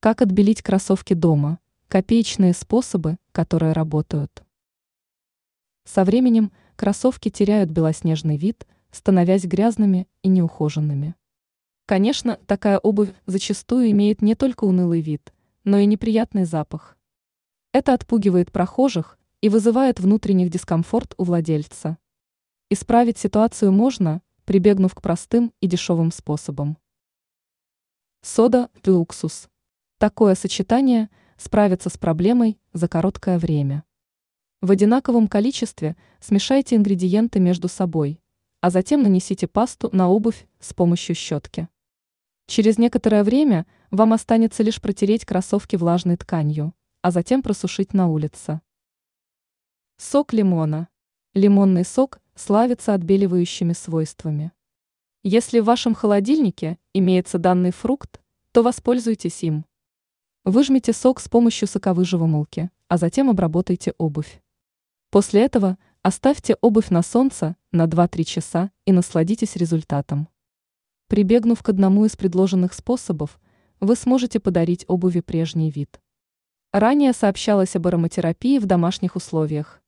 Как отбелить кроссовки дома? Копеечные способы, которые работают. Со временем кроссовки теряют белоснежный вид, становясь грязными и неухоженными. Конечно, такая обувь зачастую имеет не только унылый вид, но и неприятный запах. Это отпугивает прохожих и вызывает внутренний дискомфорт у владельца. Исправить ситуацию можно, прибегнув к простым и дешевым способам. Сода и уксус. Такое сочетание справится с проблемой за короткое время. В одинаковом количестве смешайте ингредиенты между собой, а затем нанесите пасту на обувь с помощью щетки. Через некоторое время вам останется лишь протереть кроссовки влажной тканью, а затем просушить на улице. Сок лимона. Лимонный сок славится отбеливающими свойствами. Если в вашем холодильнике имеется данный фрукт, то воспользуйтесь им. Выжмите сок с помощью соковыжималки, а затем обработайте обувь. После этого оставьте обувь на солнце на 2-3 часа и насладитесь результатом. Прибегнув к одному из предложенных способов, вы сможете подарить обуви прежний вид. Ранее сообщалось об ароматерапии в домашних условиях.